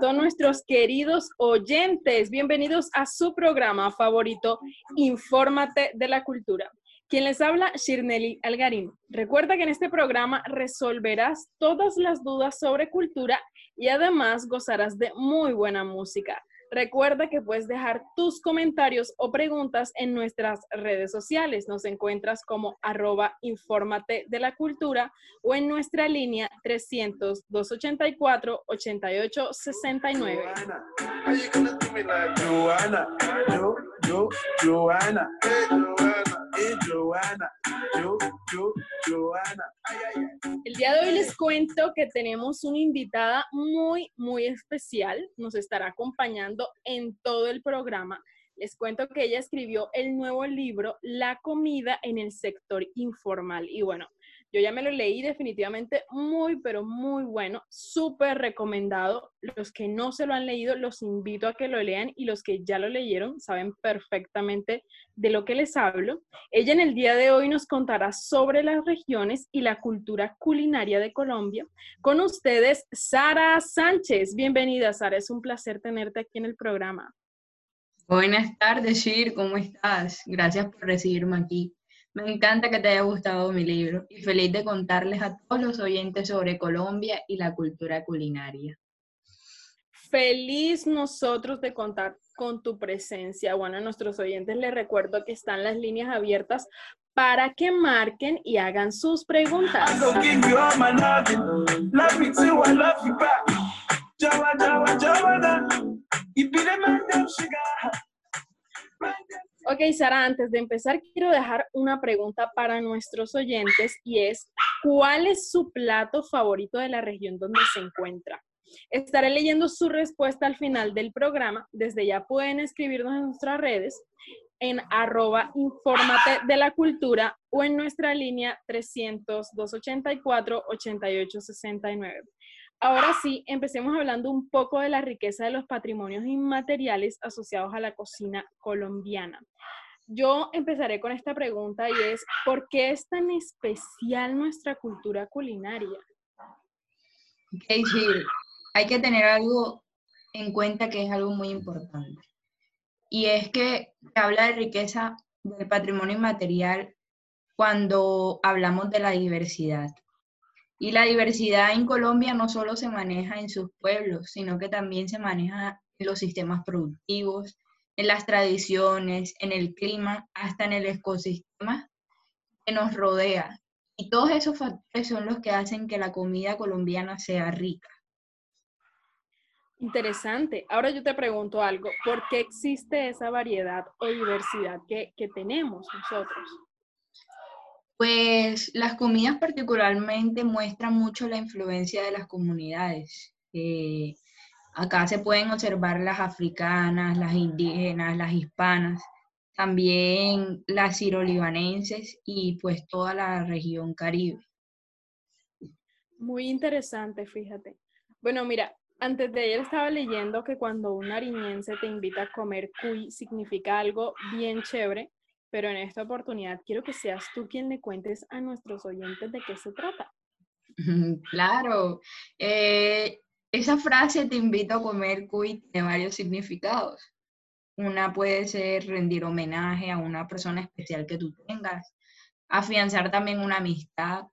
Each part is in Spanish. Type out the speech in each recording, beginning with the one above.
todos nuestros queridos oyentes. Bienvenidos a su programa favorito, Infórmate de la Cultura. Quien les habla, Shirneli Algarín. Recuerda que en este programa resolverás todas las dudas sobre cultura y además gozarás de muy buena música. Recuerda que puedes dejar tus comentarios o preguntas en nuestras redes sociales. Nos encuentras como arroba infórmate de la cultura o en nuestra línea 300-284-8869. El día de hoy les cuento que tenemos una invitada muy, muy especial. Nos estará acompañando en todo el programa. Les cuento que ella escribió el nuevo libro La comida en el sector informal. Y bueno, yo ya me lo leí definitivamente muy, pero muy bueno, súper recomendado. Los que no se lo han leído, los invito a que lo lean y los que ya lo leyeron saben perfectamente de lo que les hablo. Ella en el día de hoy nos contará sobre las regiones y la cultura culinaria de Colombia. Con ustedes, Sara Sánchez. Bienvenida, Sara. Es un placer tenerte aquí en el programa. Buenas tardes, Shir. ¿Cómo estás? Gracias por recibirme aquí. Me encanta que te haya gustado mi libro y feliz de contarles a todos los oyentes sobre Colombia y la cultura culinaria. Feliz nosotros de contar con tu presencia. Bueno, a nuestros oyentes les recuerdo que están las líneas abiertas para que marquen y hagan sus preguntas. Ok, Sara, antes de empezar, quiero dejar una pregunta para nuestros oyentes y es, ¿cuál es su plato favorito de la región donde se encuentra? Estaré leyendo su respuesta al final del programa. Desde ya pueden escribirnos en nuestras redes en arroba infórmate de la cultura o en nuestra línea 300-284-8869. Ahora sí, empecemos hablando un poco de la riqueza de los patrimonios inmateriales asociados a la cocina colombiana. Yo empezaré con esta pregunta y es, ¿por qué es tan especial nuestra cultura culinaria? Hay que tener algo en cuenta que es algo muy importante. Y es que se habla de riqueza del patrimonio inmaterial cuando hablamos de la diversidad. Y la diversidad en Colombia no solo se maneja en sus pueblos, sino que también se maneja en los sistemas productivos, en las tradiciones, en el clima, hasta en el ecosistema que nos rodea. Y todos esos factores son los que hacen que la comida colombiana sea rica. Interesante. Ahora yo te pregunto algo. ¿Por qué existe esa variedad o diversidad que, que tenemos nosotros? Pues las comidas particularmente muestran mucho la influencia de las comunidades. Eh, acá se pueden observar las africanas, las indígenas, las hispanas, también las sirolibanenses y pues toda la región caribe. Muy interesante, fíjate. Bueno, mira, antes de ayer estaba leyendo que cuando un nariñense te invita a comer cuy significa algo bien chévere pero en esta oportunidad quiero que seas tú quien le cuentes a nuestros oyentes de qué se trata. Claro, eh, esa frase te invito a comer cuy tiene varios significados. Una puede ser rendir homenaje a una persona especial que tú tengas, afianzar también una amistad,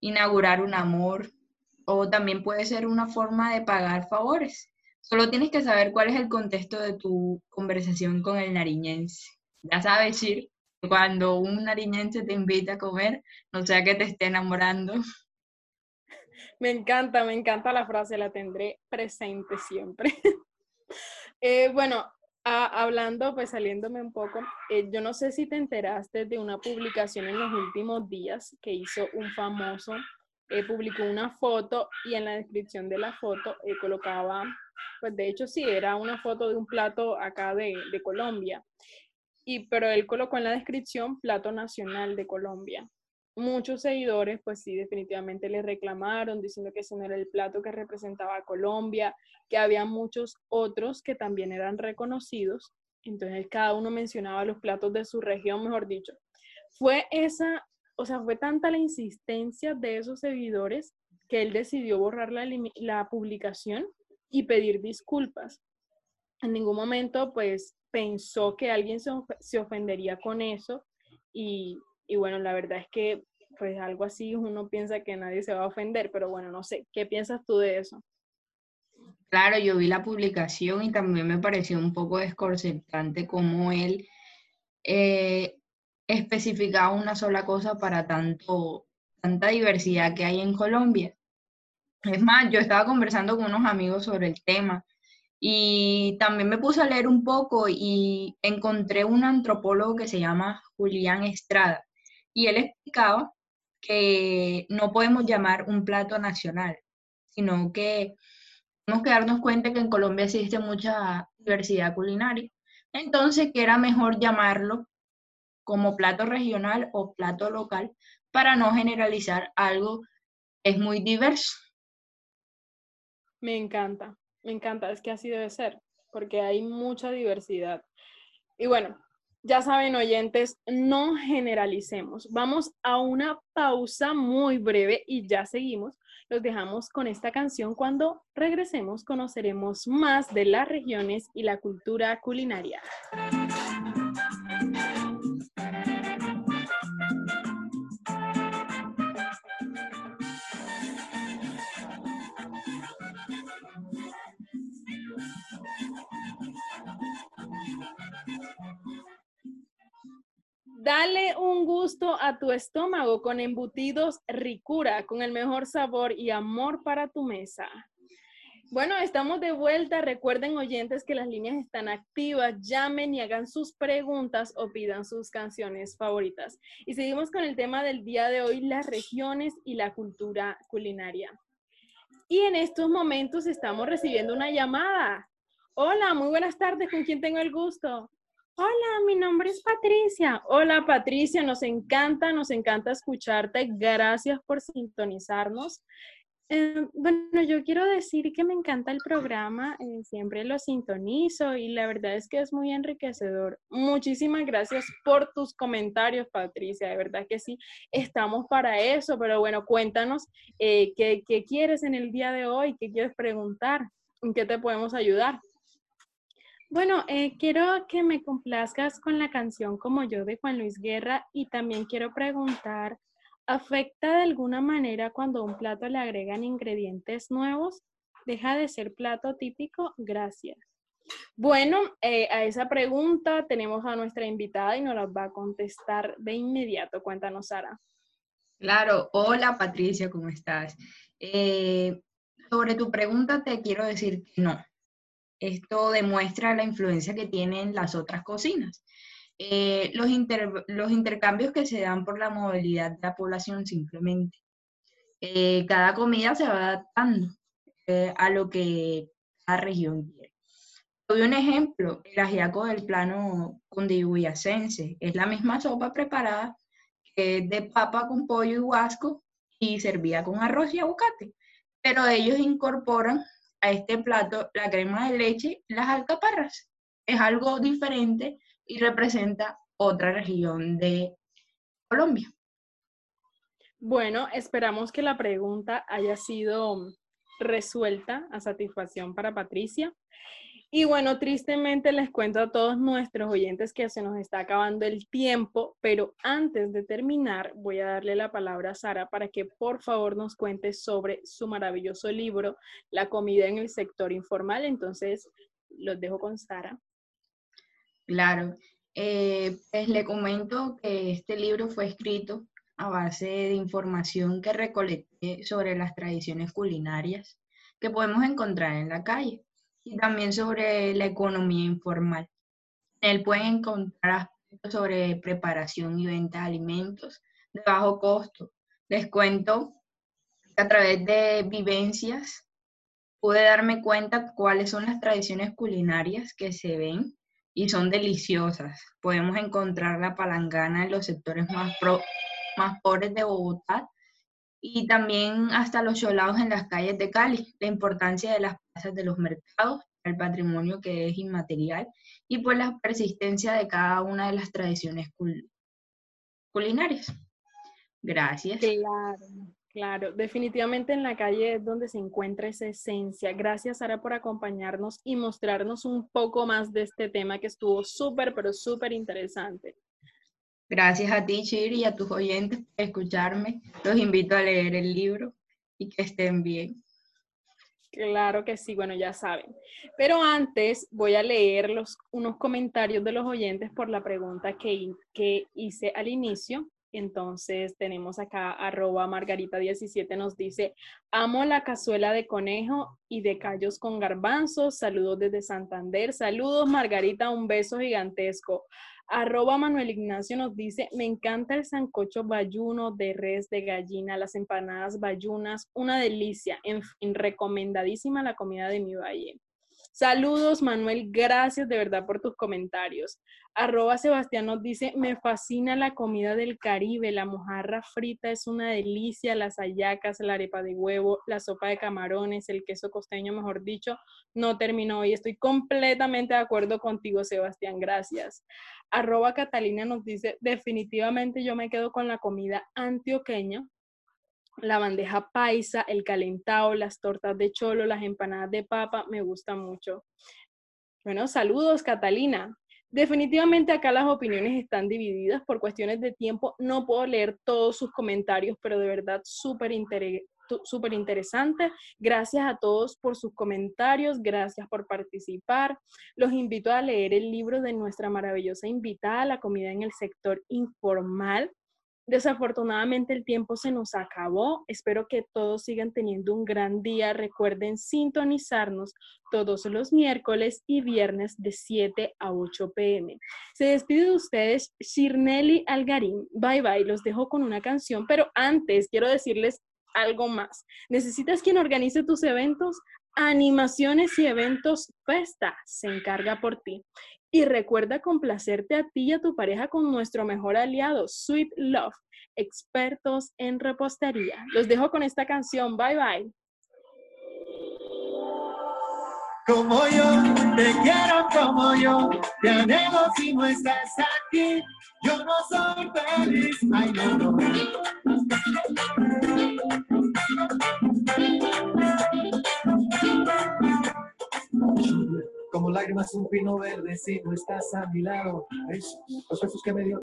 inaugurar un amor, o también puede ser una forma de pagar favores. Solo tienes que saber cuál es el contexto de tu conversación con el nariñense. Ya sabes, Shir, cuando un nariñense te invita a comer, no sea que te esté enamorando. Me encanta, me encanta la frase, la tendré presente siempre. Eh, bueno, hablando, pues saliéndome un poco, eh, yo no sé si te enteraste de una publicación en los últimos días que hizo un famoso, eh, publicó una foto y en la descripción de la foto colocaba, pues de hecho sí, era una foto de un plato acá de, de Colombia y, pero él colocó en la descripción plato nacional de Colombia. Muchos seguidores, pues sí, definitivamente le reclamaron diciendo que ese no era el plato que representaba a Colombia, que había muchos otros que también eran reconocidos. Entonces cada uno mencionaba los platos de su región, mejor dicho. Fue esa, o sea, fue tanta la insistencia de esos seguidores que él decidió borrar la, la publicación y pedir disculpas. En ningún momento, pues, pensó que alguien se, ofendería con eso y, y bueno, la verdad es que pues algo así uno piensa que nadie se va a ofender, pero bueno, no sé, ¿qué piensas tú de eso? Claro, yo vi la publicación y también me pareció un poco desconcertante cómo él eh, especificaba una sola cosa para tanto, tanta diversidad que hay en Colombia. Es más, yo estaba conversando con unos amigos sobre el tema y también me puse a leer un poco y encontré un antropólogo que se llama Julián Estrada y él explicaba que no podemos llamar un plato nacional, sino que tenemos que darnos cuenta que en Colombia existe mucha diversidad culinaria. Entonces, que era mejor llamarlo como plato regional o plato local para no generalizar algo que es muy diverso. Me encanta, me encanta, es que así debe ser, porque hay mucha diversidad. Y bueno, ya saben, oyentes, no generalicemos. Vamos a una pausa muy breve y ya seguimos. Los dejamos con esta canción. Cuando regresemos conoceremos más de las regiones y la cultura culinaria. Dale un gusto a tu estómago con embutidos Ricura, con el mejor sabor y amor para tu mesa. Bueno, estamos de vuelta. Recuerden, oyentes, que las líneas están activas. Llamen y hagan sus preguntas o pidan sus canciones favoritas. Y seguimos con el tema del día de hoy, las regiones y la cultura culinaria. Y en estos momentos estamos recibiendo una llamada. Hola, muy buenas tardes. ¿Con quién tengo el gusto? Hola, mi nombre es Patricia. Hola, Patricia, nos encanta, nos encanta escucharte. Gracias por sintonizarnos. Eh, bueno, yo quiero decir que me encanta el programa, eh, siempre lo sintonizo y la verdad es que es muy enriquecedor. Muchísimas gracias por tus comentarios, Patricia, de verdad que sí, estamos para eso, pero bueno, cuéntanos eh, qué, qué quieres en el día de hoy, qué quieres preguntar, en qué te podemos ayudar. Bueno, eh, quiero que me complazcas con la canción Como yo de Juan Luis Guerra y también quiero preguntar, ¿afecta de alguna manera cuando a un plato le agregan ingredientes nuevos? ¿Deja de ser plato típico? Gracias. Bueno, eh, a esa pregunta tenemos a nuestra invitada y nos la va a contestar de inmediato. Cuéntanos, Sara. Claro, hola Patricia, ¿cómo estás? Eh, sobre tu pregunta te quiero decir que no, esto demuestra la influencia que tienen las otras cocinas. Eh, los, intercambios que se dan por la movilidad de la población simplemente. Eh, cada comida se va adaptando eh, a lo que cada región quiere. Doy un ejemplo, el ajiaco del plano cundibuyacense. Es la misma sopa preparada de papa con pollo y huasco y servía con arroz y aguacate, pero ellos incorporan a este plato la crema de leche, las alcaparras. Es algo diferente y representa otra región de Colombia. Bueno, esperamos que la pregunta haya sido resuelta a satisfacción para Patricia. Y bueno, tristemente les cuento a todos nuestros oyentes que se nos está acabando el tiempo, pero antes de terminar voy a darle la palabra a Sara para que por favor nos cuente sobre su maravilloso libro, La comida en el sector informal. Entonces, los dejo con Sara. Claro, eh, pues le comento que este libro fue escrito a base de información que recolecté sobre las tradiciones culinarias que podemos encontrar en la calle y también sobre la economía informal. En él pueden encontrar aspectos sobre preparación y venta de alimentos de bajo costo. Les cuento que a través de vivencias pude darme cuenta cuáles son las tradiciones culinarias que se ven y son deliciosas. Podemos encontrar la palangana en los sectores más, más pobres de Bogotá y también hasta los cholados en las calles de Cali, la importancia de las plazas de los mercados, el patrimonio que es inmaterial y pues la persistencia de cada una de las tradiciones culinarias. Gracias. Claro, Claro, definitivamente en la calle es donde se encuentra esa esencia. Gracias, Sara, por acompañarnos y mostrarnos un poco más de este tema que estuvo súper, pero súper interesante. Gracias a ti, Chiri, y a tus oyentes por escucharme. Los invito a leer el libro y que estén bien. Claro que sí, bueno, ya saben. Pero antes voy a leer los, unos comentarios de los oyentes por la pregunta que, que hice al inicio. Entonces tenemos acá arroba margarita17 nos dice, amo la cazuela de conejo y de callos con garbanzos. Saludos desde Santander. Saludos Margarita, un beso gigantesco. Arroba Manuel Ignacio nos dice, me encanta el sancocho bayuno de res, de gallina, las empanadas bayunas, una delicia. En fin, recomendadísima la comida de mi valle. Saludos, Manuel. Gracias de verdad por tus comentarios. Arroba Sebastián nos dice, me fascina la comida del Caribe. La mojarra frita es una delicia. Las hallacas, la arepa de huevo, la sopa de camarones, el queso costeño, mejor dicho, no terminó. Y estoy completamente de acuerdo contigo, Sebastián. Gracias. Arroba Catalina nos dice, definitivamente yo me quedo con la comida antioqueña la bandeja paisa, el calentado, las tortas de cholo, las empanadas de papa, me gusta mucho. Bueno, saludos, Catalina. Definitivamente acá las opiniones están divididas por cuestiones de tiempo. No puedo leer todos sus comentarios, pero de verdad súper súper interesante. Gracias a todos por sus comentarios, gracias por participar. Los invito a leer el libro de nuestra maravillosa invitada, La comida en el sector informal. Desafortunadamente el tiempo se nos acabó. Espero que todos sigan teniendo un gran día. Recuerden sintonizarnos todos los miércoles y viernes de 7 a 8 pm. Se despide de ustedes Shirneli Algarín. Bye bye. Los dejo con una canción, pero antes quiero decirles algo más. ¿Necesitas quien organice tus eventos? Animaciones y Eventos Festa se encarga por ti. Y recuerda complacerte a ti y a tu pareja con nuestro mejor aliado, Sweet Love, expertos en repostería. Los dejo con esta canción. Bye bye. Como yo, te quiero como yo, te anhelo si no estás aquí. Yo no soy feliz, ay no, no. Como lágrimas un pino verde si no estás a mi lado. los besos que me dio